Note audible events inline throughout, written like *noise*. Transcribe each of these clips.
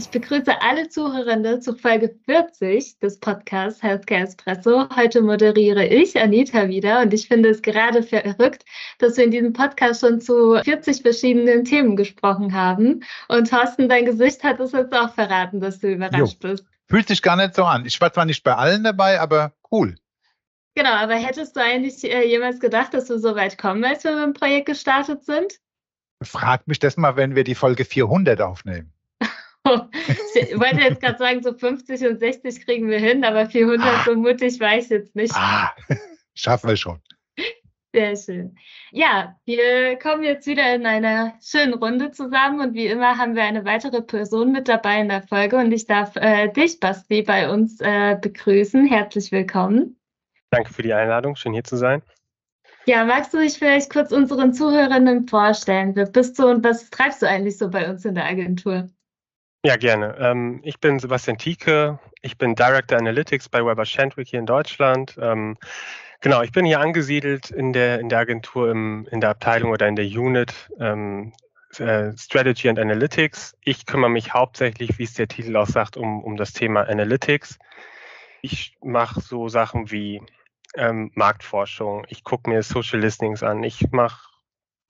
Ich begrüße alle Zuhörende zu Folge 40 des Podcasts Healthcare Espresso. Heute moderiere ich, Anita, wieder und ich finde es gerade verrückt, dass wir in diesem Podcast schon zu 40 verschiedenen Themen gesprochen haben. Und Thorsten, dein Gesicht hat es jetzt auch verraten, dass du überrascht jo. bist. Fühlt sich gar nicht so an. Ich war zwar nicht bei allen dabei, aber cool. Genau, aber hättest du eigentlich äh, jemals gedacht, dass wir so weit kommen, als wir mit dem Projekt gestartet sind? Frag mich das mal, wenn wir die Folge 400 aufnehmen. *laughs* ich wollte jetzt gerade sagen, so 50 und 60 kriegen wir hin, aber 400 ah. so mutig war ich jetzt nicht. Ah, *laughs* schaffen wir schon. Sehr schön. Ja, wir kommen jetzt wieder in einer schönen Runde zusammen und wie immer haben wir eine weitere Person mit dabei in der Folge und ich darf äh, dich, Basti, bei uns äh, begrüßen. Herzlich willkommen. Danke für die Einladung, schön hier zu sein. Ja, magst du dich vielleicht kurz unseren Zuhörerinnen vorstellen? Wer bist du und was treibst du eigentlich so bei uns in der Agentur? Ja, gerne. Ähm, ich bin Sebastian Tieke. Ich bin Director Analytics bei Weber Shandwick hier in Deutschland. Ähm, genau, ich bin hier angesiedelt in der, in der Agentur, im, in der Abteilung oder in der Unit ähm, äh, Strategy and Analytics. Ich kümmere mich hauptsächlich, wie es der Titel auch sagt, um, um das Thema Analytics. Ich mache so Sachen wie ähm, Marktforschung. Ich gucke mir Social Listings an. Ich mache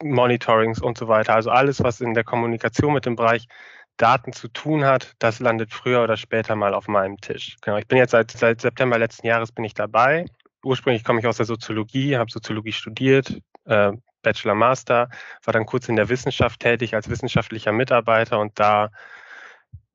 Monitorings und so weiter. Also alles, was in der Kommunikation mit dem Bereich Daten zu tun hat, das landet früher oder später mal auf meinem Tisch. Genau, ich bin jetzt seit, seit September letzten Jahres bin ich dabei. Ursprünglich komme ich aus der Soziologie, habe Soziologie studiert, äh, Bachelor, Master, war dann kurz in der Wissenschaft tätig als wissenschaftlicher Mitarbeiter und da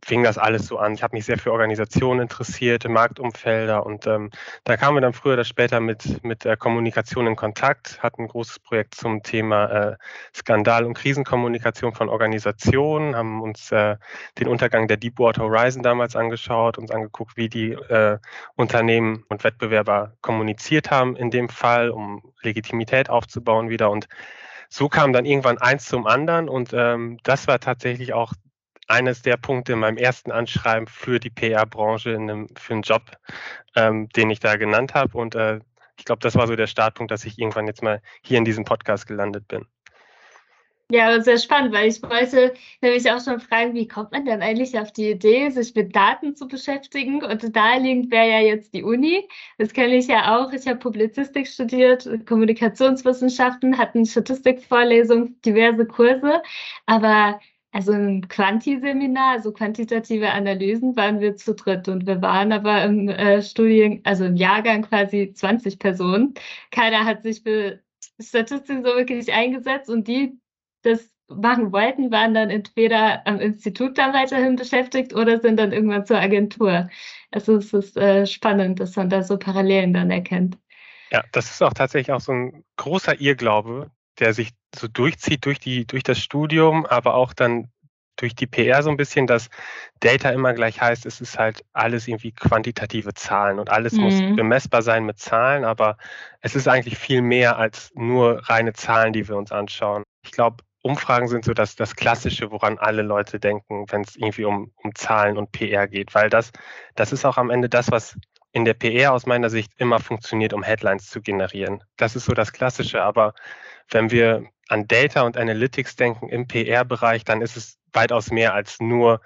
fing das alles so an. Ich habe mich sehr für Organisationen interessiert, Marktumfelder und ähm, da kamen wir dann früher oder später mit, mit der Kommunikation in Kontakt, hatten ein großes Projekt zum Thema äh, Skandal- und Krisenkommunikation von Organisationen, haben uns äh, den Untergang der Deepwater Horizon damals angeschaut, uns angeguckt, wie die äh, Unternehmen und Wettbewerber kommuniziert haben in dem Fall, um Legitimität aufzubauen wieder und so kam dann irgendwann eins zum anderen und ähm, das war tatsächlich auch eines der Punkte in meinem ersten Anschreiben für die PR-Branche für einen Job, ähm, den ich da genannt habe. Und äh, ich glaube, das war so der Startpunkt, dass ich irgendwann jetzt mal hier in diesem Podcast gelandet bin. Ja, sehr spannend, weil ich wollte nämlich auch schon fragen, wie kommt man denn eigentlich auf die Idee, sich mit Daten zu beschäftigen? Und naheliegend wäre ja jetzt die Uni. Das kenne ich ja auch. Ich habe Publizistik studiert, Kommunikationswissenschaften, hatten Statistikvorlesungen, diverse Kurse. Aber also im Quanti-Seminar, also quantitative Analysen, waren wir zu dritt und wir waren aber im äh, Studien, also im Jahrgang quasi 20 Personen. Keiner hat sich für Statistik so wirklich eingesetzt und die das machen wollten, waren dann entweder am Institut dann weiterhin beschäftigt oder sind dann irgendwann zur Agentur. Also es ist äh, spannend, dass man da so Parallelen dann erkennt. Ja, das ist auch tatsächlich auch so ein großer Irrglaube, der sich so durchzieht durch die, durch das Studium, aber auch dann durch die PR so ein bisschen, dass Data immer gleich heißt, es ist halt alles irgendwie quantitative Zahlen und alles mhm. muss bemessbar sein mit Zahlen, aber es ist eigentlich viel mehr als nur reine Zahlen, die wir uns anschauen. Ich glaube, Umfragen sind so das, das Klassische, woran alle Leute denken, wenn es irgendwie um, um Zahlen und PR geht, weil das, das ist auch am Ende das, was in der PR aus meiner Sicht immer funktioniert, um Headlines zu generieren. Das ist so das Klassische, aber wenn wir an Data und Analytics denken im PR-Bereich, dann ist es weitaus mehr als nur,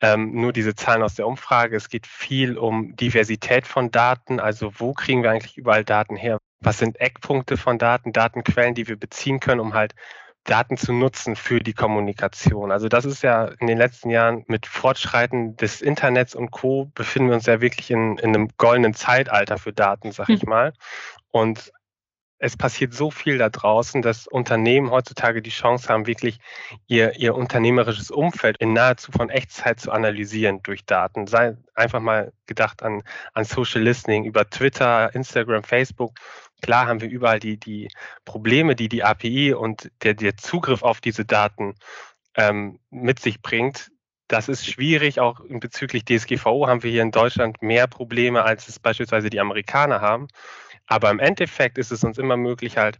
ähm, nur diese Zahlen aus der Umfrage. Es geht viel um Diversität von Daten, also wo kriegen wir eigentlich überall Daten her? Was sind Eckpunkte von Daten, Datenquellen, die wir beziehen können, um halt Daten zu nutzen für die Kommunikation. Also das ist ja in den letzten Jahren mit Fortschreiten des Internets und Co. befinden wir uns ja wirklich in, in einem goldenen Zeitalter für Daten, sag ich hm. mal. Und es passiert so viel da draußen, dass Unternehmen heutzutage die Chance haben, wirklich ihr, ihr unternehmerisches Umfeld in nahezu von Echtzeit zu analysieren durch Daten. Sei einfach mal gedacht an, an Social Listening über Twitter, Instagram, Facebook. Klar haben wir überall die, die Probleme, die die API und der, der Zugriff auf diese Daten ähm, mit sich bringt. Das ist schwierig. Auch bezüglich DSGVO haben wir hier in Deutschland mehr Probleme, als es beispielsweise die Amerikaner haben. Aber im Endeffekt ist es uns immer möglich, halt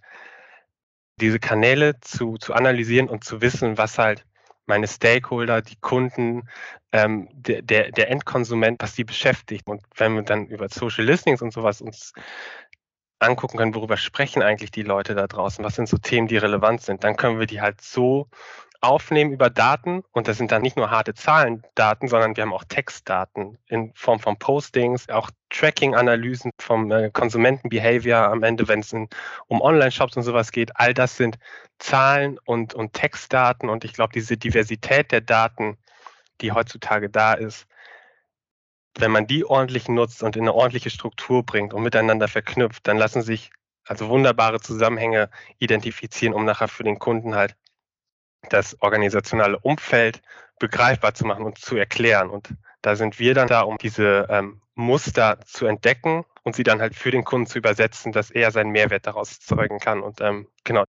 diese Kanäle zu, zu analysieren und zu wissen, was halt meine Stakeholder, die Kunden, ähm, der, der, der Endkonsument, was die beschäftigt. Und wenn wir dann über Social Listings und sowas uns angucken können, worüber sprechen eigentlich die Leute da draußen, was sind so Themen, die relevant sind, dann können wir die halt so aufnehmen über Daten und das sind dann nicht nur harte Zahlendaten, sondern wir haben auch Textdaten in Form von Postings, auch Tracking-Analysen vom äh, Konsumentenbehavior am Ende, wenn es um Online-Shops und sowas geht. All das sind Zahlen und, und Textdaten und ich glaube, diese Diversität der Daten, die heutzutage da ist, wenn man die ordentlich nutzt und in eine ordentliche Struktur bringt und miteinander verknüpft, dann lassen sich also wunderbare Zusammenhänge identifizieren, um nachher für den Kunden halt das organisationale Umfeld begreifbar zu machen und zu erklären. Und da sind wir dann da, um diese ähm, Muster zu entdecken und sie dann halt für den Kunden zu übersetzen, dass er seinen Mehrwert daraus zeugen kann. Und ähm, genau.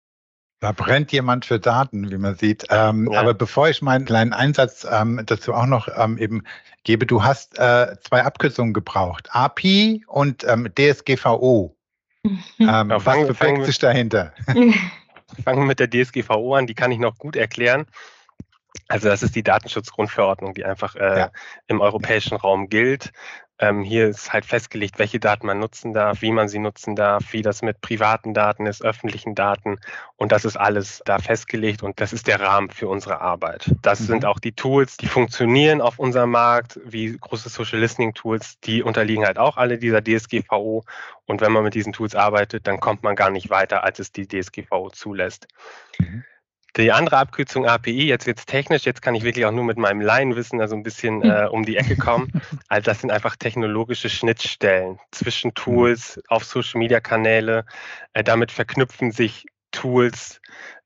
Da brennt jemand für Daten, wie man sieht. Ähm, ja. Aber bevor ich meinen kleinen Einsatz ähm, dazu auch noch ähm, eben gebe, du hast äh, zwei Abkürzungen gebraucht. API und ähm, DSGVO. Ähm, was verbirgt sich dahinter? *laughs* *laughs* fangen wir mit der DSGVO an, die kann ich noch gut erklären. Also das ist die Datenschutzgrundverordnung, die einfach äh, ja. im europäischen Raum gilt. Ähm, hier ist halt festgelegt, welche Daten man nutzen darf, wie man sie nutzen darf, wie das mit privaten Daten ist, öffentlichen Daten. Und das ist alles da festgelegt und das ist der Rahmen für unsere Arbeit. Das mhm. sind auch die Tools, die funktionieren auf unserem Markt, wie große Social Listening Tools, die unterliegen halt auch alle dieser DSGVO. Und wenn man mit diesen Tools arbeitet, dann kommt man gar nicht weiter, als es die DSGVO zulässt. Mhm. Die andere Abkürzung API, jetzt wird es technisch, jetzt kann ich wirklich auch nur mit meinem Laienwissen also ein bisschen äh, um die Ecke kommen. *laughs* Also das sind einfach technologische Schnittstellen zwischen hm. Tools auf Social-Media-Kanäle. Äh, damit verknüpfen sich Tools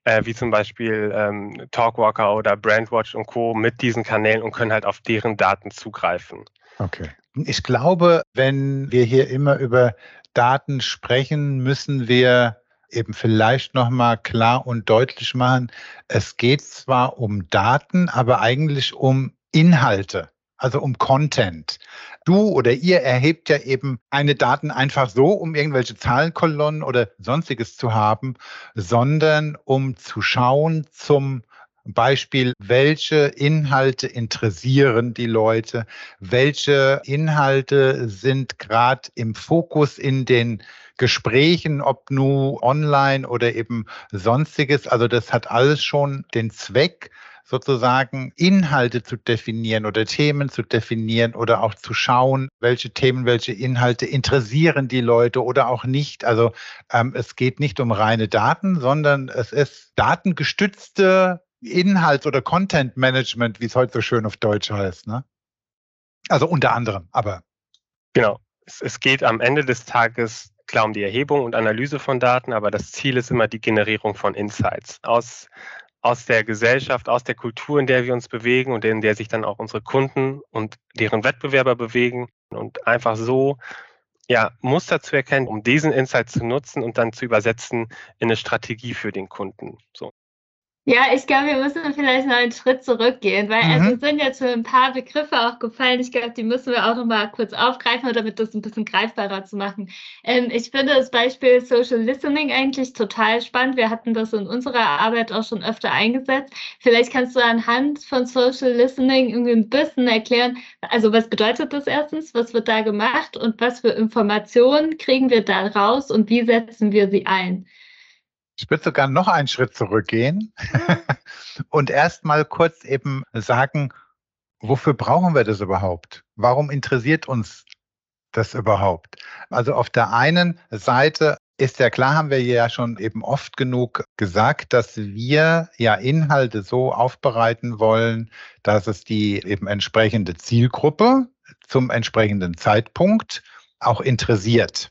äh, wie zum Beispiel ähm, Talkwalker oder Brandwatch und Co. mit diesen Kanälen und können halt auf deren Daten zugreifen. Okay. Ich glaube, wenn wir hier immer über Daten sprechen, müssen wir eben vielleicht nochmal klar und deutlich machen, es geht zwar um Daten, aber eigentlich um Inhalte, also um Content. Du oder ihr erhebt ja eben eine Daten einfach so, um irgendwelche Zahlenkolonnen oder sonstiges zu haben, sondern um zu schauen zum Beispiel, welche Inhalte interessieren die Leute, welche Inhalte sind gerade im Fokus in den Gesprächen, ob nur online oder eben sonstiges. Also das hat alles schon den Zweck, sozusagen Inhalte zu definieren oder Themen zu definieren oder auch zu schauen, welche Themen, welche Inhalte interessieren die Leute oder auch nicht. Also ähm, es geht nicht um reine Daten, sondern es ist datengestützte Inhalts- oder Content Management, wie es heute so schön auf Deutsch heißt. Ne? Also unter anderem, aber. Genau. Es, es geht am Ende des Tages klar um die Erhebung und Analyse von Daten, aber das Ziel ist immer die Generierung von Insights aus, aus der Gesellschaft, aus der Kultur, in der wir uns bewegen und in der sich dann auch unsere Kunden und deren Wettbewerber bewegen und einfach so ja, Muster zu erkennen, um diesen Insight zu nutzen und dann zu übersetzen in eine Strategie für den Kunden. So. Ja, ich glaube, wir müssen vielleicht noch einen Schritt zurückgehen, weil also, mhm. also sind jetzt schon ein paar Begriffe auch gefallen. Ich glaube, die müssen wir auch noch mal kurz aufgreifen, damit das ein bisschen greifbarer zu machen. Ähm, ich finde das Beispiel Social Listening eigentlich total spannend. Wir hatten das in unserer Arbeit auch schon öfter eingesetzt. Vielleicht kannst du anhand von Social Listening irgendwie ein bisschen erklären, also was bedeutet das erstens, was wird da gemacht und was für Informationen kriegen wir da raus und wie setzen wir sie ein? Ich würde sogar noch einen Schritt zurückgehen *laughs* und erst mal kurz eben sagen, wofür brauchen wir das überhaupt? Warum interessiert uns das überhaupt? Also auf der einen Seite ist ja klar, haben wir ja schon eben oft genug gesagt, dass wir ja Inhalte so aufbereiten wollen, dass es die eben entsprechende Zielgruppe zum entsprechenden Zeitpunkt auch interessiert.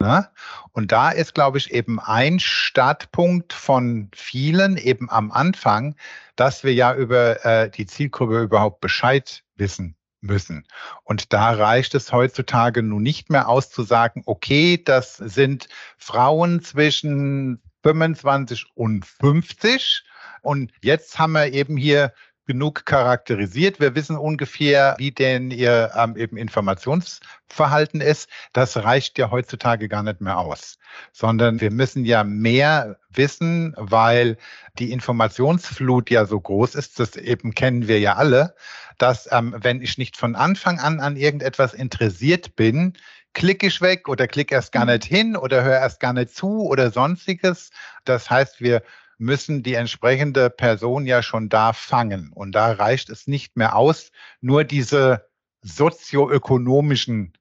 Ne? Und da ist, glaube ich, eben ein Startpunkt von vielen eben am Anfang, dass wir ja über äh, die Zielgruppe überhaupt Bescheid wissen müssen. Und da reicht es heutzutage nun nicht mehr aus zu sagen, okay, das sind Frauen zwischen 25 und 50 und jetzt haben wir eben hier genug charakterisiert. Wir wissen ungefähr, wie denn ihr ähm, eben Informationsverhalten ist. Das reicht ja heutzutage gar nicht mehr aus, sondern wir müssen ja mehr wissen, weil die Informationsflut ja so groß ist. Das eben kennen wir ja alle, dass ähm, wenn ich nicht von Anfang an an irgendetwas interessiert bin, klicke ich weg oder klicke erst gar mhm. nicht hin oder höre erst gar nicht zu oder sonstiges. Das heißt, wir müssen die entsprechende Person ja schon da fangen. Und da reicht es nicht mehr aus, nur diese sozioökonomischen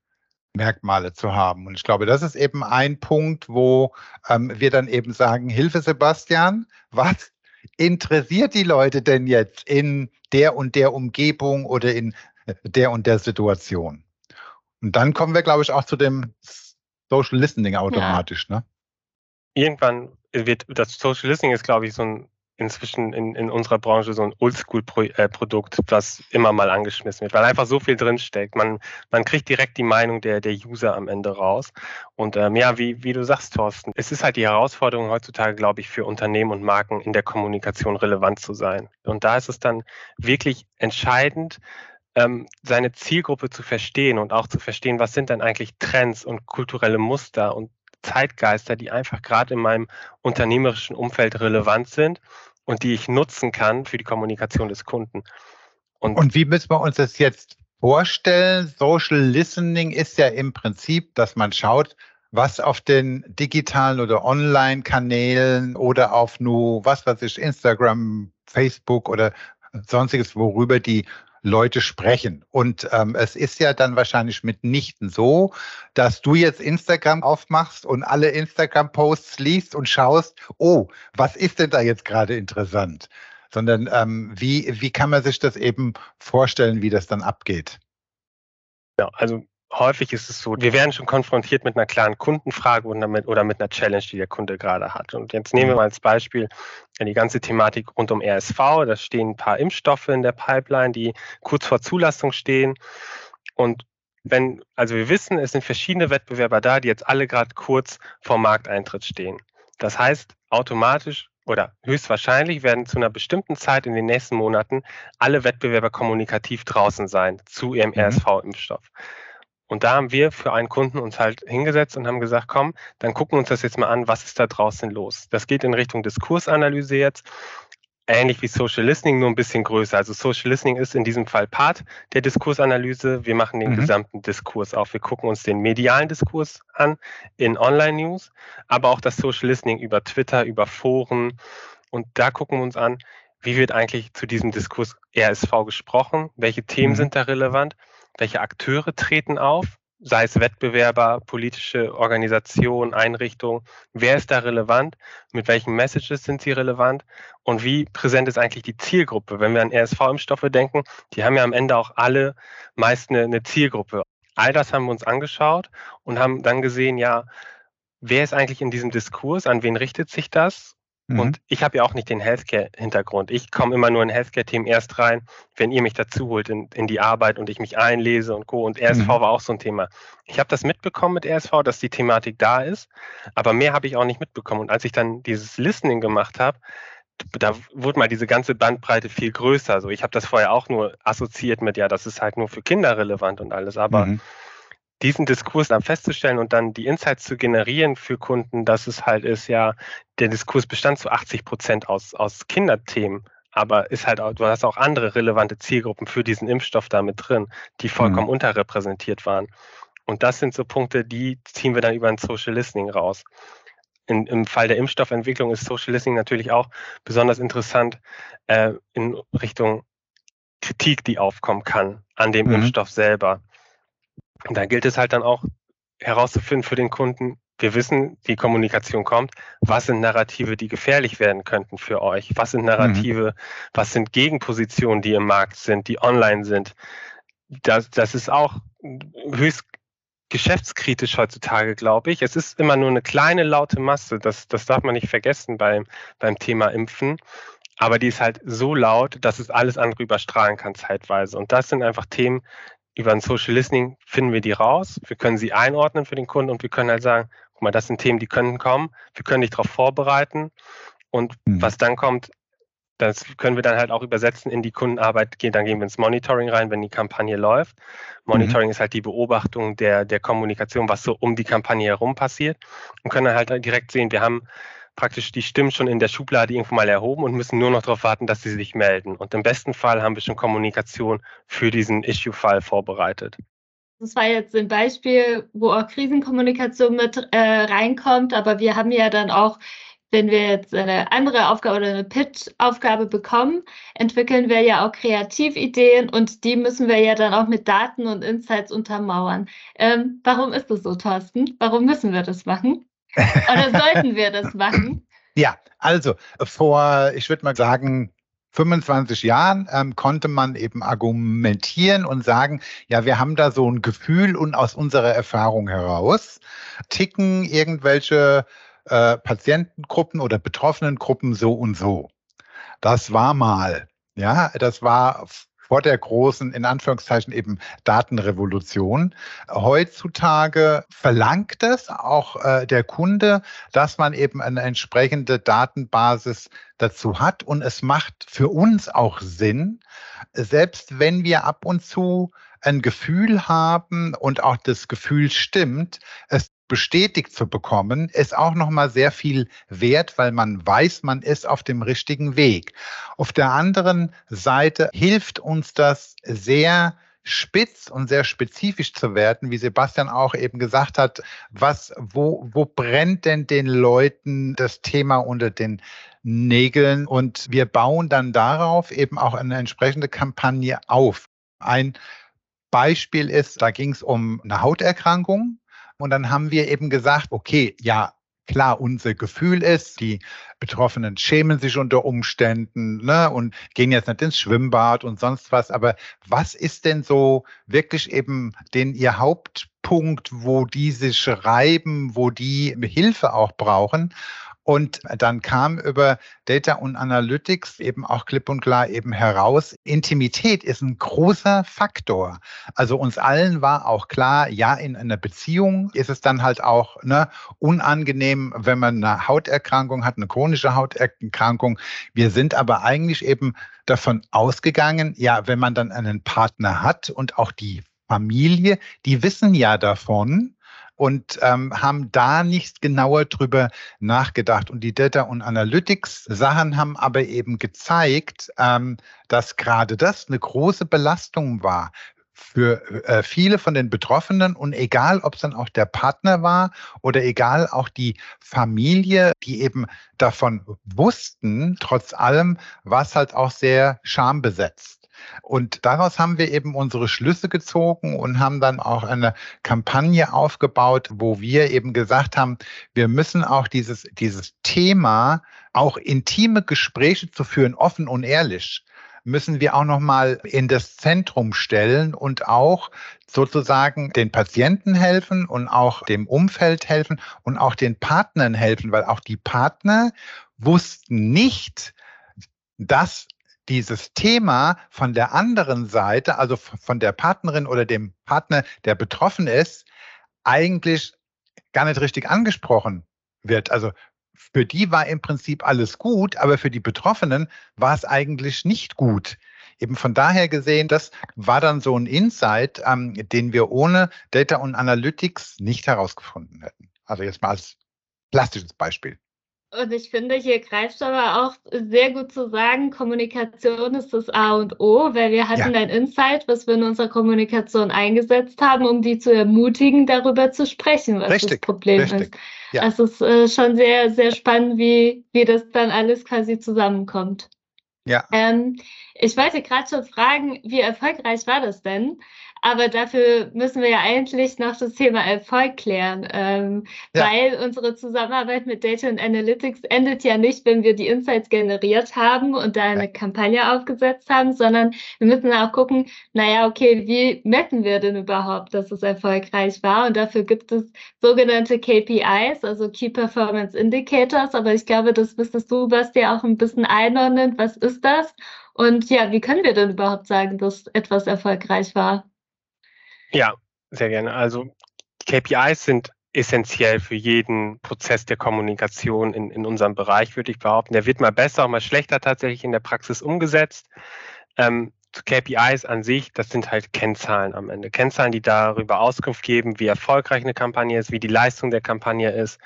Merkmale zu haben. Und ich glaube, das ist eben ein Punkt, wo ähm, wir dann eben sagen, Hilfe Sebastian, was interessiert die Leute denn jetzt in der und der Umgebung oder in der und der Situation? Und dann kommen wir, glaube ich, auch zu dem Social Listening automatisch. Ja. Ne? Irgendwann wird das Social Listening ist, glaube ich, so ein inzwischen in, in unserer Branche so ein Oldschool-Produkt, was immer mal angeschmissen wird, weil einfach so viel drinsteckt. Man, man kriegt direkt die Meinung der, der User am Ende raus. Und ähm, ja, wie, wie du sagst, Thorsten, es ist halt die Herausforderung heutzutage, glaube ich, für Unternehmen und Marken in der Kommunikation relevant zu sein. Und da ist es dann wirklich entscheidend, ähm, seine Zielgruppe zu verstehen und auch zu verstehen, was sind denn eigentlich Trends und kulturelle Muster und Zeitgeister, die einfach gerade in meinem unternehmerischen Umfeld relevant sind und die ich nutzen kann für die Kommunikation des Kunden. Und, und wie müssen wir uns das jetzt vorstellen? Social Listening ist ja im Prinzip, dass man schaut, was auf den digitalen oder Online-Kanälen oder auf nur, was weiß ich, Instagram, Facebook oder sonstiges, worüber die Leute sprechen. Und ähm, es ist ja dann wahrscheinlich mitnichten so, dass du jetzt Instagram aufmachst und alle Instagram-Posts liest und schaust, oh, was ist denn da jetzt gerade interessant? Sondern ähm, wie, wie kann man sich das eben vorstellen, wie das dann abgeht? Ja, also häufig ist es so, wir werden schon konfrontiert mit einer klaren Kundenfrage oder mit, oder mit einer Challenge, die der Kunde gerade hat. Und jetzt nehmen wir mhm. mal als Beispiel die ganze Thematik rund um RSV. Da stehen ein paar Impfstoffe in der Pipeline, die kurz vor Zulassung stehen. Und wenn, also wir wissen, es sind verschiedene Wettbewerber da, die jetzt alle gerade kurz vor Markteintritt stehen. Das heißt, automatisch oder höchstwahrscheinlich werden zu einer bestimmten Zeit in den nächsten Monaten alle Wettbewerber kommunikativ draußen sein zu ihrem mhm. RSV-Impfstoff. Und da haben wir für einen Kunden uns halt hingesetzt und haben gesagt, komm, dann gucken wir uns das jetzt mal an, was ist da draußen los. Das geht in Richtung Diskursanalyse jetzt, ähnlich wie Social Listening, nur ein bisschen größer. Also Social Listening ist in diesem Fall Part der Diskursanalyse. Wir machen den mhm. gesamten Diskurs auf. Wir gucken uns den medialen Diskurs an in Online-News, aber auch das Social Listening über Twitter, über Foren. Und da gucken wir uns an, wie wird eigentlich zu diesem Diskurs RSV gesprochen? Welche Themen mhm. sind da relevant? Welche Akteure treten auf, sei es Wettbewerber, politische Organisationen, Einrichtungen, wer ist da relevant, mit welchen Messages sind sie relevant und wie präsent ist eigentlich die Zielgruppe. Wenn wir an RSV-Impfstoffe denken, die haben ja am Ende auch alle meist eine, eine Zielgruppe. All das haben wir uns angeschaut und haben dann gesehen, ja, wer ist eigentlich in diesem Diskurs, an wen richtet sich das Mhm. Und ich habe ja auch nicht den Healthcare-Hintergrund. Ich komme immer nur in Healthcare-Team erst rein, wenn ihr mich dazu holt in, in, die Arbeit und ich mich einlese und Co. Und RSV mhm. war auch so ein Thema. Ich habe das mitbekommen mit RSV, dass die Thematik da ist, aber mehr habe ich auch nicht mitbekommen. Und als ich dann dieses Listening gemacht habe, da wurde mal diese ganze Bandbreite viel größer. Also ich habe das vorher auch nur assoziiert mit, ja, das ist halt nur für Kinder relevant und alles, aber mhm diesen Diskurs dann festzustellen und dann die Insights zu generieren für Kunden, dass es halt ist, ja, der Diskurs bestand zu 80 Prozent aus, aus Kinderthemen, aber ist halt auch, du hast auch andere relevante Zielgruppen für diesen Impfstoff da mit drin, die vollkommen mhm. unterrepräsentiert waren. Und das sind so Punkte, die ziehen wir dann über ein Social Listening raus. In, Im Fall der Impfstoffentwicklung ist Social Listening natürlich auch besonders interessant äh, in Richtung Kritik, die aufkommen kann an dem mhm. Impfstoff selber. Und da gilt es halt dann auch herauszufinden für den Kunden, wir wissen, die Kommunikation kommt. Was sind Narrative, die gefährlich werden könnten für euch? Was sind Narrative, mhm. was sind Gegenpositionen, die im Markt sind, die online sind? Das, das ist auch höchst geschäftskritisch heutzutage, glaube ich. Es ist immer nur eine kleine laute Masse, das, das darf man nicht vergessen beim, beim Thema Impfen. Aber die ist halt so laut, dass es alles andere überstrahlen kann zeitweise. Und das sind einfach Themen, über ein Social Listening finden wir die raus. Wir können sie einordnen für den Kunden und wir können halt sagen, guck mal, das sind Themen, die können kommen. Wir können dich darauf vorbereiten. Und mhm. was dann kommt, das können wir dann halt auch übersetzen in die Kundenarbeit, dann gehen wir ins Monitoring rein, wenn die Kampagne läuft. Monitoring mhm. ist halt die Beobachtung der, der Kommunikation, was so um die Kampagne herum passiert und können dann halt direkt sehen, wir haben praktisch die Stimmen schon in der Schublade irgendwo mal erhoben und müssen nur noch darauf warten, dass sie sich melden. Und im besten Fall haben wir schon Kommunikation für diesen Issue-Fall vorbereitet. Das war jetzt ein Beispiel, wo auch Krisenkommunikation mit äh, reinkommt, aber wir haben ja dann auch wenn wir jetzt eine andere Aufgabe oder eine Pitch-Aufgabe bekommen, entwickeln wir ja auch Kreativideen und die müssen wir ja dann auch mit Daten und Insights untermauern. Ähm, warum ist das so, Thorsten? Warum müssen wir das machen? Oder sollten wir das machen? Ja, also vor, ich würde mal sagen, 25 Jahren ähm, konnte man eben argumentieren und sagen, ja, wir haben da so ein Gefühl und aus unserer Erfahrung heraus ticken irgendwelche äh, Patientengruppen oder betroffenen Gruppen so und so. Das war mal, ja, das war vor der großen, in Anführungszeichen eben Datenrevolution. Heutzutage verlangt es auch äh, der Kunde, dass man eben eine entsprechende Datenbasis dazu hat. Und es macht für uns auch Sinn, selbst wenn wir ab und zu ein Gefühl haben und auch das Gefühl stimmt, es bestätigt zu bekommen, ist auch nochmal sehr viel wert, weil man weiß, man ist auf dem richtigen Weg. Auf der anderen Seite hilft uns das sehr, spitz und sehr spezifisch zu werden, wie Sebastian auch eben gesagt hat, was, wo, wo brennt denn den Leuten das Thema unter den Nägeln? Und wir bauen dann darauf eben auch eine entsprechende Kampagne auf. Ein Beispiel ist, da ging es um eine Hauterkrankung und dann haben wir eben gesagt, okay, ja, klar, unser Gefühl ist, die Betroffenen schämen sich unter Umständen ne, und gehen jetzt nicht ins Schwimmbad und sonst was. Aber was ist denn so wirklich eben den ihr Hauptpunkt, wo die sich reiben, wo die Hilfe auch brauchen? Und dann kam über Data und Analytics eben auch klipp und klar eben heraus, Intimität ist ein großer Faktor. Also uns allen war auch klar, ja, in einer Beziehung ist es dann halt auch ne, unangenehm, wenn man eine Hauterkrankung hat, eine chronische Hauterkrankung. Wir sind aber eigentlich eben davon ausgegangen, ja, wenn man dann einen Partner hat und auch die Familie, die wissen ja davon, und ähm, haben da nicht genauer drüber nachgedacht. Und die Data und Analytics Sachen haben aber eben gezeigt, ähm, dass gerade das eine große Belastung war für äh, viele von den Betroffenen und egal, ob es dann auch der Partner war oder egal auch die Familie, die eben davon wussten, trotz allem war es halt auch sehr schambesetzt. Und daraus haben wir eben unsere Schlüsse gezogen und haben dann auch eine Kampagne aufgebaut, wo wir eben gesagt haben, wir müssen auch dieses, dieses Thema, auch intime Gespräche zu führen, offen und ehrlich, müssen wir auch nochmal in das Zentrum stellen und auch sozusagen den Patienten helfen und auch dem Umfeld helfen und auch den Partnern helfen, weil auch die Partner wussten nicht, dass dieses Thema von der anderen Seite, also von der Partnerin oder dem Partner, der betroffen ist, eigentlich gar nicht richtig angesprochen wird. Also für die war im Prinzip alles gut, aber für die Betroffenen war es eigentlich nicht gut. Eben von daher gesehen, das war dann so ein Insight, ähm, den wir ohne Data und Analytics nicht herausgefunden hätten. Also jetzt mal als plastisches Beispiel. Und ich finde, hier greift aber auch sehr gut zu sagen, Kommunikation ist das A und O, weil wir hatten ja. ein Insight, was wir in unserer Kommunikation eingesetzt haben, um die zu ermutigen, darüber zu sprechen, was richtig, das Problem richtig. ist. Ja. Also es ist äh, schon sehr, sehr spannend, wie, wie das dann alles quasi zusammenkommt. Ja. Ähm, ich wollte gerade schon fragen, wie erfolgreich war das denn? Aber dafür müssen wir ja eigentlich noch das Thema Erfolg klären, ähm, ja. weil unsere Zusammenarbeit mit Data und Analytics endet ja nicht, wenn wir die Insights generiert haben und da eine ja. Kampagne aufgesetzt haben, sondern wir müssen auch gucken, naja, okay, wie messen wir denn überhaupt, dass es erfolgreich war? Und dafür gibt es sogenannte KPIs, also Key Performance Indicators. Aber ich glaube, das müsstest du, Basti, auch ein bisschen einordnen. Was ist das? Und ja, wie können wir denn überhaupt sagen, dass etwas erfolgreich war? Ja, sehr gerne. Also KPIs sind essentiell für jeden Prozess der Kommunikation in, in unserem Bereich, würde ich behaupten. Der wird mal besser, auch mal schlechter tatsächlich in der Praxis umgesetzt. Ähm, KPIs an sich, das sind halt Kennzahlen am Ende. Kennzahlen, die darüber Auskunft geben, wie erfolgreich eine Kampagne ist, wie die Leistung der Kampagne ist,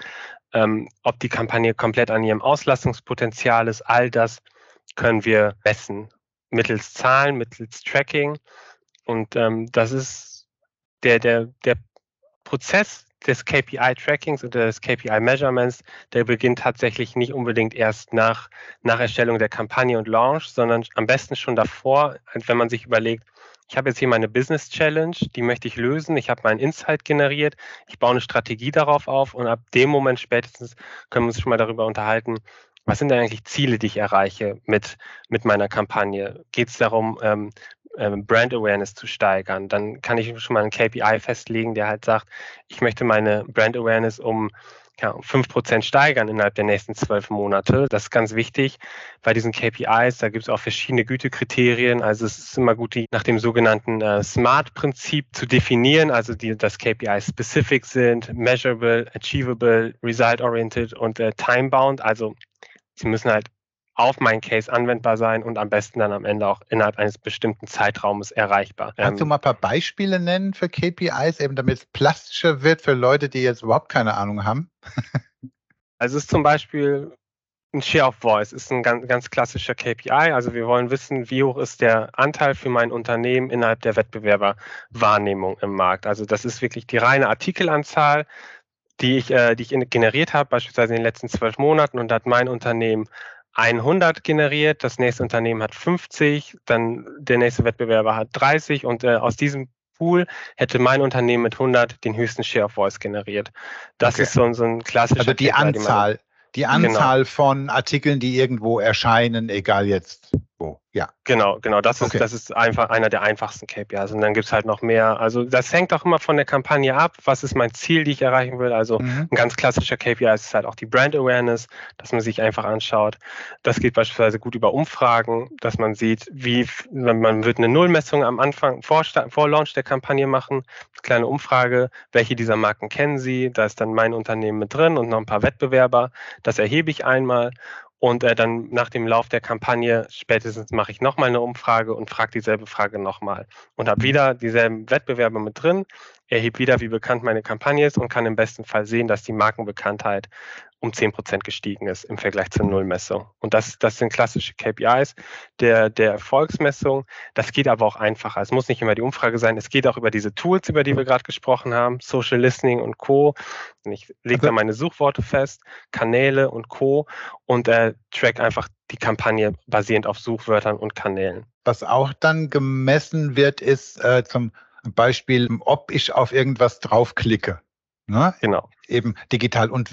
ähm, ob die Kampagne komplett an ihrem Auslastungspotenzial ist. All das können wir messen mittels Zahlen, mittels Tracking. Und ähm, das ist der, der, der Prozess des KPI-Trackings oder des KPI-Measurements, der beginnt tatsächlich nicht unbedingt erst nach, nach Erstellung der Kampagne und Launch, sondern am besten schon davor, wenn man sich überlegt, ich habe jetzt hier meine Business Challenge, die möchte ich lösen, ich habe meinen Insight generiert, ich baue eine Strategie darauf auf und ab dem Moment spätestens können wir uns schon mal darüber unterhalten, was sind denn eigentlich Ziele, die ich erreiche mit, mit meiner Kampagne? Geht es darum, ähm, Brand Awareness zu steigern? Dann kann ich schon mal einen KPI festlegen, der halt sagt, ich möchte meine Brand Awareness um ja, um 5% steigern innerhalb der nächsten zwölf Monate. Das ist ganz wichtig bei diesen KPIs. Da gibt es auch verschiedene Gütekriterien. Also es ist immer gut, die nach dem sogenannten äh, SMART-Prinzip zu definieren, also die, dass KPIs specific sind, measurable, achievable, result-oriented und äh, time-bound. Also sie müssen halt auf meinen Case anwendbar sein und am besten dann am Ende auch innerhalb eines bestimmten Zeitraumes erreichbar. Kannst du ähm, mal ein paar Beispiele nennen für KPIs, eben damit es plastischer wird für Leute, die jetzt überhaupt keine Ahnung haben? *laughs* also es ist zum Beispiel ein Share of Voice, ist ein ganz, ganz klassischer KPI. Also wir wollen wissen, wie hoch ist der Anteil für mein Unternehmen innerhalb der Wettbewerberwahrnehmung im Markt. Also das ist wirklich die reine Artikelanzahl die ich, äh, die ich generiert habe, beispielsweise in den letzten zwölf Monaten und hat mein Unternehmen 100 generiert, das nächste Unternehmen hat 50, dann der nächste Wettbewerber hat 30 und äh, aus diesem Pool hätte mein Unternehmen mit 100 den höchsten Share of Voice generiert. Das okay. ist so, so ein klassischer. Also die Anzahl, die genau. Anzahl genau. von Artikeln, die irgendwo erscheinen, egal jetzt wo. Ja. Genau, genau. Das ist, okay. das ist einfach einer der einfachsten KPIs. Und dann gibt es halt noch mehr. Also das hängt auch immer von der Kampagne ab. Was ist mein Ziel, die ich erreichen will? Also mhm. ein ganz klassischer KPI ist halt auch die Brand Awareness, dass man sich einfach anschaut. Das geht beispielsweise gut über Umfragen, dass man sieht, wie man wird eine Nullmessung am Anfang vor, vor Launch der Kampagne machen. Eine kleine Umfrage, welche dieser Marken kennen Sie? Da ist dann mein Unternehmen mit drin und noch ein paar Wettbewerber. Das erhebe ich einmal und äh, dann nach dem Lauf der Kampagne spätestens mache ich nochmal eine Umfrage und frage dieselbe Frage nochmal. Und habe wieder dieselben Wettbewerbe mit drin, erhebe wieder, wie bekannt meine Kampagne ist und kann im besten Fall sehen, dass die Markenbekanntheit um 10 Prozent gestiegen ist im Vergleich zur Nullmessung. Und das, das sind klassische KPIs der, der Erfolgsmessung. Das geht aber auch einfacher. Es muss nicht immer die Umfrage sein. Es geht auch über diese Tools, über die wir gerade gesprochen haben, Social Listening und Co. Ich lege okay. da meine Suchworte fest, Kanäle und Co. und äh, track einfach die Kampagne basierend auf Suchwörtern und Kanälen. Was auch dann gemessen wird, ist äh, zum Beispiel, ob ich auf irgendwas draufklicke. Ne? Genau. Eben digital. Und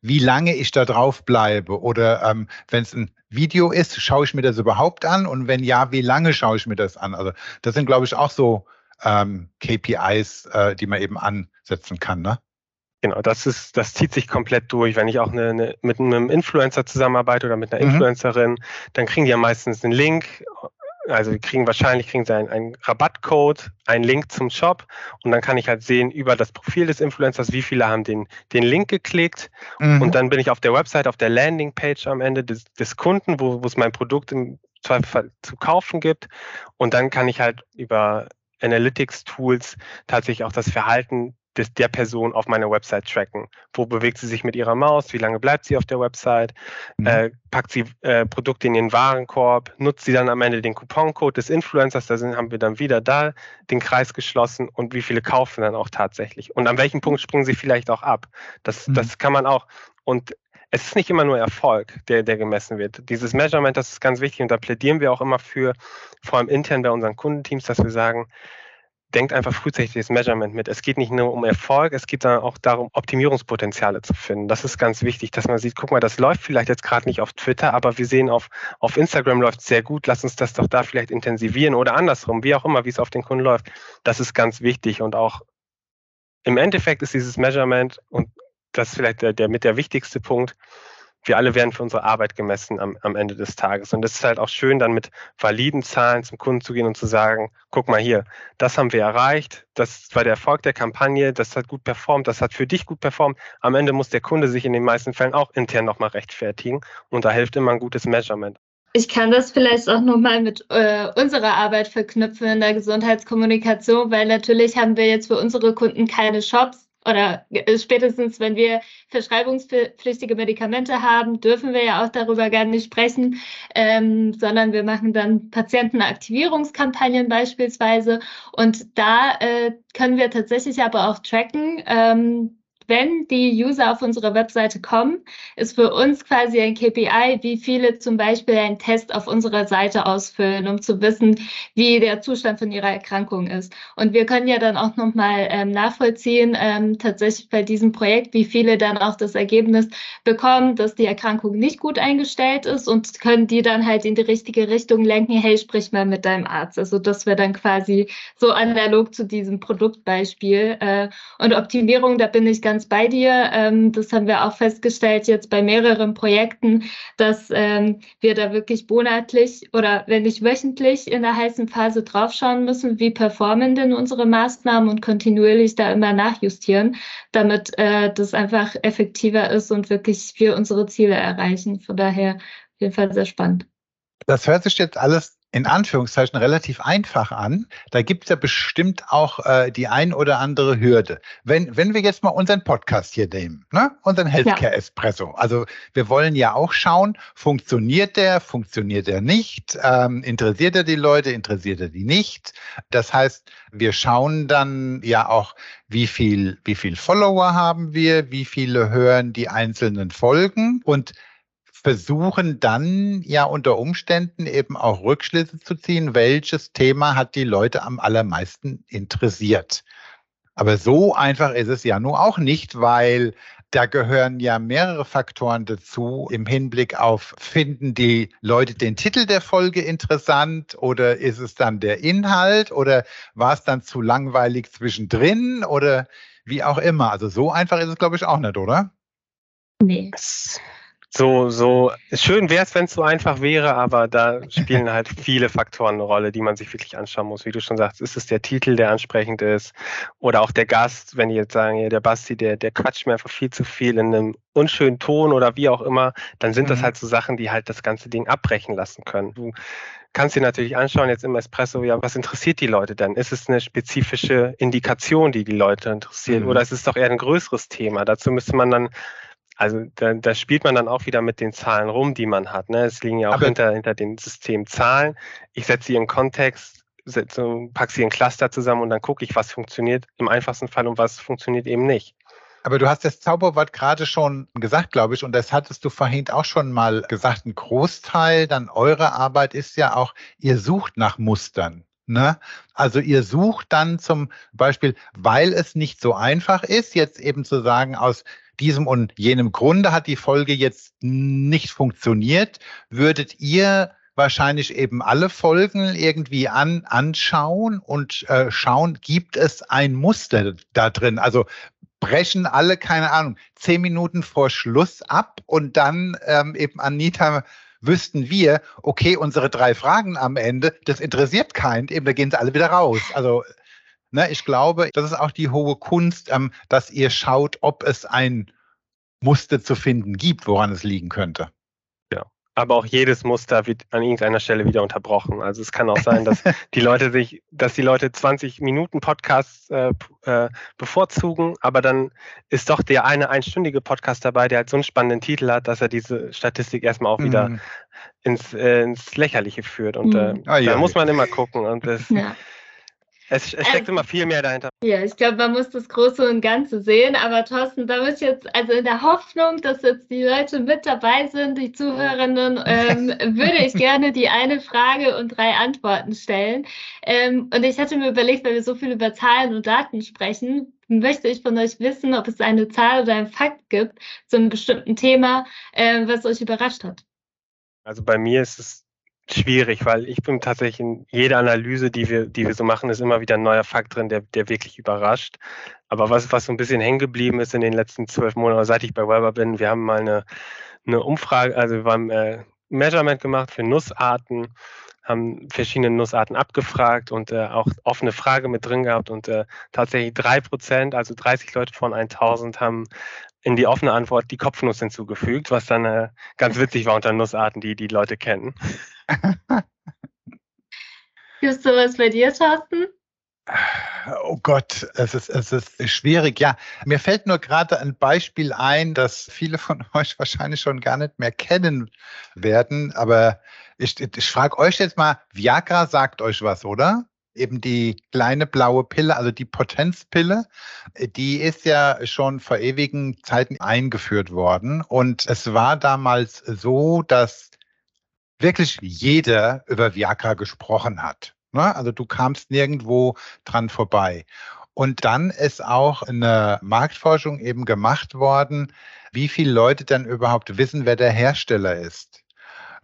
wie lange ich da drauf bleibe. Oder ähm, wenn es ein Video ist, schaue ich mir das überhaupt an? Und wenn ja, wie lange schaue ich mir das an? Also das sind, glaube ich, auch so ähm, KPIs, äh, die man eben ansetzen kann. Ne? Genau, das ist, das zieht sich komplett durch. Wenn ich auch eine, eine, mit einem Influencer zusammenarbeite oder mit einer mhm. Influencerin, dann kriegen die ja meistens einen Link also die kriegen wahrscheinlich kriegen sie einen, einen Rabattcode, einen Link zum Shop und dann kann ich halt sehen über das Profil des Influencers, wie viele haben den, den Link geklickt mhm. und dann bin ich auf der Website, auf der Landingpage am Ende des, des Kunden, wo, es mein Produkt im Zweifelsfall zu kaufen gibt und dann kann ich halt über Analytics-Tools tatsächlich auch das Verhalten des, der Person auf meiner Website tracken. Wo bewegt sie sich mit ihrer Maus? Wie lange bleibt sie auf der Website? Mhm. Äh, packt sie äh, Produkte in den Warenkorb? Nutzt sie dann am Ende den Couponcode des Influencers? Da sind, haben wir dann wieder da den Kreis geschlossen und wie viele kaufen dann auch tatsächlich? Und an welchem Punkt springen sie vielleicht auch ab? Das, mhm. das kann man auch. Und es ist nicht immer nur Erfolg, der, der gemessen wird. Dieses Measurement, das ist ganz wichtig und da plädieren wir auch immer für, vor allem intern bei unseren Kundenteams, dass wir sagen, denkt einfach frühzeitig das Measurement mit. Es geht nicht nur um Erfolg, es geht dann auch darum, Optimierungspotenziale zu finden. Das ist ganz wichtig, dass man sieht, guck mal, das läuft vielleicht jetzt gerade nicht auf Twitter, aber wir sehen auf, auf Instagram läuft sehr gut, lass uns das doch da vielleicht intensivieren oder andersrum, wie auch immer, wie es auf den Kunden läuft. Das ist ganz wichtig und auch im Endeffekt ist dieses Measurement und das ist vielleicht der, der mit der wichtigste Punkt, wir alle werden für unsere Arbeit gemessen am, am Ende des Tages. Und das ist halt auch schön, dann mit validen Zahlen zum Kunden zu gehen und zu sagen, guck mal hier, das haben wir erreicht, das war der Erfolg der Kampagne, das hat gut performt, das hat für dich gut performt. Am Ende muss der Kunde sich in den meisten Fällen auch intern nochmal rechtfertigen und da hilft immer ein gutes Measurement. Ich kann das vielleicht auch nochmal mit äh, unserer Arbeit verknüpfen in der Gesundheitskommunikation, weil natürlich haben wir jetzt für unsere Kunden keine Shops, oder äh, spätestens, wenn wir verschreibungspflichtige Medikamente haben, dürfen wir ja auch darüber gar nicht sprechen, ähm, sondern wir machen dann Patientenaktivierungskampagnen beispielsweise. Und da äh, können wir tatsächlich aber auch tracken, ähm, wenn die User auf unsere Webseite kommen, ist für uns quasi ein KPI, wie viele zum Beispiel einen Test auf unserer Seite ausfüllen, um zu wissen, wie der Zustand von ihrer Erkrankung ist. Und wir können ja dann auch nochmal ähm, nachvollziehen, ähm, tatsächlich bei diesem Projekt, wie viele dann auch das Ergebnis bekommen, dass die Erkrankung nicht gut eingestellt ist und können die dann halt in die richtige Richtung lenken, hey, sprich mal mit deinem Arzt. Also das wäre dann quasi so analog zu diesem Produktbeispiel. Äh, und Optimierung, da bin ich ganz ganz bei dir. Ähm, das haben wir auch festgestellt jetzt bei mehreren Projekten, dass ähm, wir da wirklich monatlich oder wenn nicht wöchentlich in der heißen Phase draufschauen müssen, wie performen denn unsere Maßnahmen und kontinuierlich da immer nachjustieren, damit äh, das einfach effektiver ist und wirklich wir unsere Ziele erreichen. Von daher auf jeden Fall sehr spannend. Das hört sich jetzt alles in Anführungszeichen relativ einfach an. Da gibt es ja bestimmt auch äh, die ein oder andere Hürde. Wenn, wenn wir jetzt mal unseren Podcast hier nehmen, ne? unseren Healthcare. Espresso. Also wir wollen ja auch schauen, funktioniert der, funktioniert er nicht, ähm, interessiert er die Leute, interessiert er die nicht. Das heißt, wir schauen dann ja auch, wie viel, wie viel Follower haben wir, wie viele hören die einzelnen Folgen und versuchen dann ja unter Umständen eben auch Rückschlüsse zu ziehen, welches Thema hat die Leute am allermeisten interessiert. Aber so einfach ist es ja nun auch nicht, weil da gehören ja mehrere Faktoren dazu im Hinblick auf, finden die Leute den Titel der Folge interessant oder ist es dann der Inhalt oder war es dann zu langweilig zwischendrin oder wie auch immer. Also so einfach ist es, glaube ich, auch nicht, oder? Nee so, so schön wäre es, wenn es so einfach wäre, aber da spielen halt viele Faktoren eine Rolle, die man sich wirklich anschauen muss. Wie du schon sagst, ist es der Titel, der ansprechend ist, oder auch der Gast, wenn die jetzt sagen, der Basti, der, der quatscht mir einfach viel zu viel in einem unschönen Ton oder wie auch immer, dann sind mhm. das halt so Sachen, die halt das ganze Ding abbrechen lassen können. Du kannst dir natürlich anschauen, jetzt im Espresso, ja, was interessiert die Leute denn? Ist es eine spezifische Indikation, die die Leute interessiert, mhm. oder ist es doch eher ein größeres Thema? Dazu müsste man dann also da, da spielt man dann auch wieder mit den Zahlen rum, die man hat. Ne? Es liegen ja auch hinter, hinter dem System Zahlen. Ich setze sie in Kontext, setze, pack sie in Cluster zusammen und dann gucke ich, was funktioniert im einfachsten Fall und was funktioniert eben nicht. Aber du hast das Zauberwort gerade schon gesagt, glaube ich, und das hattest du vorhin auch schon mal gesagt. Ein Großteil dann eurer Arbeit ist ja auch, ihr sucht nach Mustern. Ne? Also ihr sucht dann zum Beispiel, weil es nicht so einfach ist, jetzt eben zu sagen, aus diesem und jenem Grunde hat die Folge jetzt nicht funktioniert, würdet ihr wahrscheinlich eben alle Folgen irgendwie an, anschauen und äh, schauen, gibt es ein Muster da drin? Also brechen alle, keine Ahnung, zehn Minuten vor Schluss ab und dann ähm, eben Anita wüssten wir, okay, unsere drei Fragen am Ende, das interessiert keinen, eben da gehen sie alle wieder raus. Also Ne, ich glaube, das ist auch die hohe Kunst, ähm, dass ihr schaut, ob es ein Muster zu finden gibt, woran es liegen könnte. Ja, aber auch jedes Muster wird an irgendeiner Stelle wieder unterbrochen. Also es kann auch sein, dass *laughs* die Leute sich, dass die Leute 20 Minuten Podcasts äh, äh, bevorzugen, aber dann ist doch der eine einstündige Podcast dabei, der halt so einen spannenden Titel hat, dass er diese Statistik erstmal auch wieder mm. ins, äh, ins Lächerliche führt. Und mm. ah, ja, da muss man immer gucken. Und das, ja. Es, es steckt ähm, immer viel mehr dahinter. Ja, ich glaube, man muss das Große und Ganze sehen. Aber Thorsten, da muss ich jetzt, also in der Hoffnung, dass jetzt die Leute mit dabei sind, die Zuhörenden, ähm, *laughs* würde ich gerne die eine Frage und drei Antworten stellen. Ähm, und ich hatte mir überlegt, weil wir so viel über Zahlen und Daten sprechen, möchte ich von euch wissen, ob es eine Zahl oder ein Fakt gibt zu einem bestimmten Thema, äh, was euch überrascht hat. Also bei mir ist es schwierig, weil ich bin tatsächlich in jeder Analyse, die wir, die wir so machen, ist immer wieder ein neuer Fakt drin, der, der wirklich überrascht. Aber was, was so ein bisschen hängen geblieben ist in den letzten zwölf Monaten, seit ich bei Weber bin, wir haben mal eine, eine Umfrage, also wir haben äh, Measurement gemacht für Nussarten, haben verschiedene Nussarten abgefragt und äh, auch offene Frage mit drin gehabt und äh, tatsächlich drei Prozent, also 30 Leute von 1000 haben in die offene Antwort die Kopfnuss hinzugefügt, was dann äh, ganz *laughs* witzig war unter Nussarten, die die Leute kennen. *laughs* Gibt es sowas bei dir, Thorsten? Oh Gott, es ist, es ist schwierig. Ja, mir fällt nur gerade ein Beispiel ein, das viele von *laughs* euch wahrscheinlich schon gar nicht mehr kennen werden. Aber ich, ich frage euch jetzt mal, Viagra sagt euch was, oder? Eben die kleine blaue Pille, also die Potenzpille, die ist ja schon vor ewigen Zeiten eingeführt worden. Und es war damals so, dass wirklich jeder über Viagra gesprochen hat. Ne? Also du kamst nirgendwo dran vorbei. Und dann ist auch eine Marktforschung eben gemacht worden, wie viele Leute dann überhaupt wissen, wer der Hersteller ist.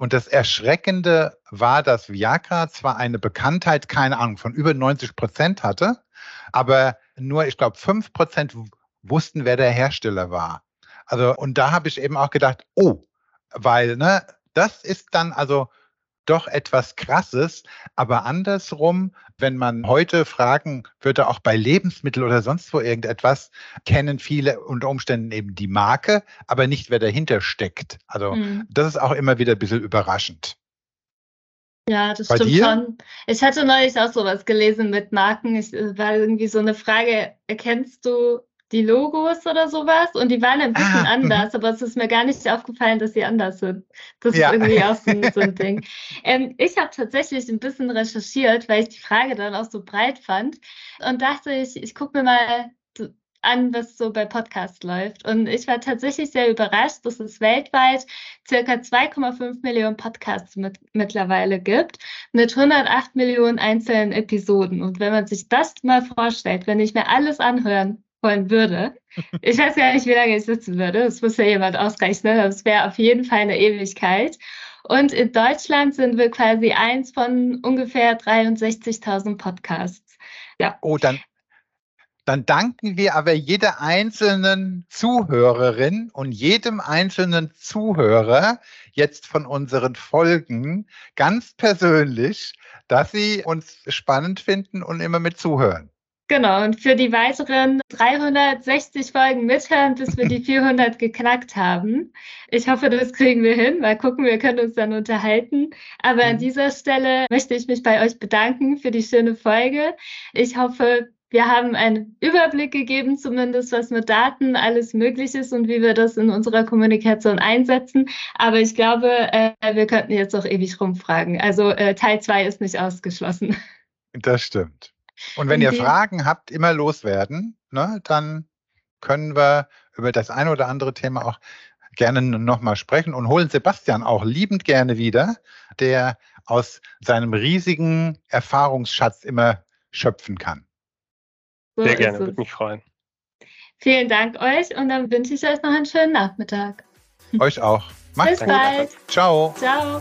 Und das Erschreckende war, dass Viagra zwar eine Bekanntheit, keine Ahnung, von über 90 Prozent hatte, aber nur, ich glaube, 5 Prozent wussten, wer der Hersteller war. Also, und da habe ich eben auch gedacht, oh, weil, ne, das ist dann also doch etwas Krasses. Aber andersrum, wenn man heute fragen würde, auch bei Lebensmitteln oder sonst wo irgendetwas, kennen viele unter Umständen eben die Marke, aber nicht, wer dahinter steckt. Also mhm. das ist auch immer wieder ein bisschen überraschend. Ja, das Bei stimmt dir? schon. Ich hatte neulich auch sowas gelesen mit Marken. Es äh, war irgendwie so eine Frage, erkennst du die Logos oder sowas und die waren ein bisschen ah, mhm. anders, aber es ist mir gar nicht aufgefallen, dass sie anders sind. Das ja. ist irgendwie auch so, so ein *laughs* Ding. Ähm, ich habe tatsächlich ein bisschen recherchiert, weil ich die Frage dann auch so breit fand und dachte, ich, ich gucke mir mal an, was so bei Podcasts läuft. Und ich war tatsächlich sehr überrascht, dass es weltweit circa 2,5 Millionen Podcasts mit, mittlerweile gibt, mit 108 Millionen einzelnen Episoden. Und wenn man sich das mal vorstellt, wenn ich mir alles anhören wollen würde. Ich weiß gar nicht, wie lange ich sitzen würde. Das muss ja jemand ausrechnen. Das wäre auf jeden Fall eine Ewigkeit. Und in Deutschland sind wir quasi eins von ungefähr 63.000 Podcasts. Ja. Oh, dann, dann danken wir aber jeder einzelnen Zuhörerin und jedem einzelnen Zuhörer jetzt von unseren Folgen ganz persönlich, dass sie uns spannend finden und immer mit zuhören. Genau, und für die weiteren 360 Folgen mithören, bis wir die 400 geknackt haben. Ich hoffe, das kriegen wir hin. Mal gucken, wir können uns dann unterhalten. Aber an mhm. dieser Stelle möchte ich mich bei euch bedanken für die schöne Folge. Ich hoffe, wir haben einen Überblick gegeben, zumindest was mit Daten alles möglich ist und wie wir das in unserer Kommunikation einsetzen. Aber ich glaube, äh, wir könnten jetzt auch ewig rumfragen. Also äh, Teil 2 ist nicht ausgeschlossen. Das stimmt. Und wenn ihr Fragen habt, immer loswerden, ne, dann können wir über das eine oder andere Thema auch gerne nochmal sprechen und holen Sebastian auch liebend gerne wieder, der aus seinem riesigen Erfahrungsschatz immer schöpfen kann. So Sehr gerne, würde mich freuen. Vielen Dank euch und dann wünsche ich euch noch einen schönen Nachmittag. Euch auch. *laughs* Macht's Bis gut. bald. Ciao. Ciao.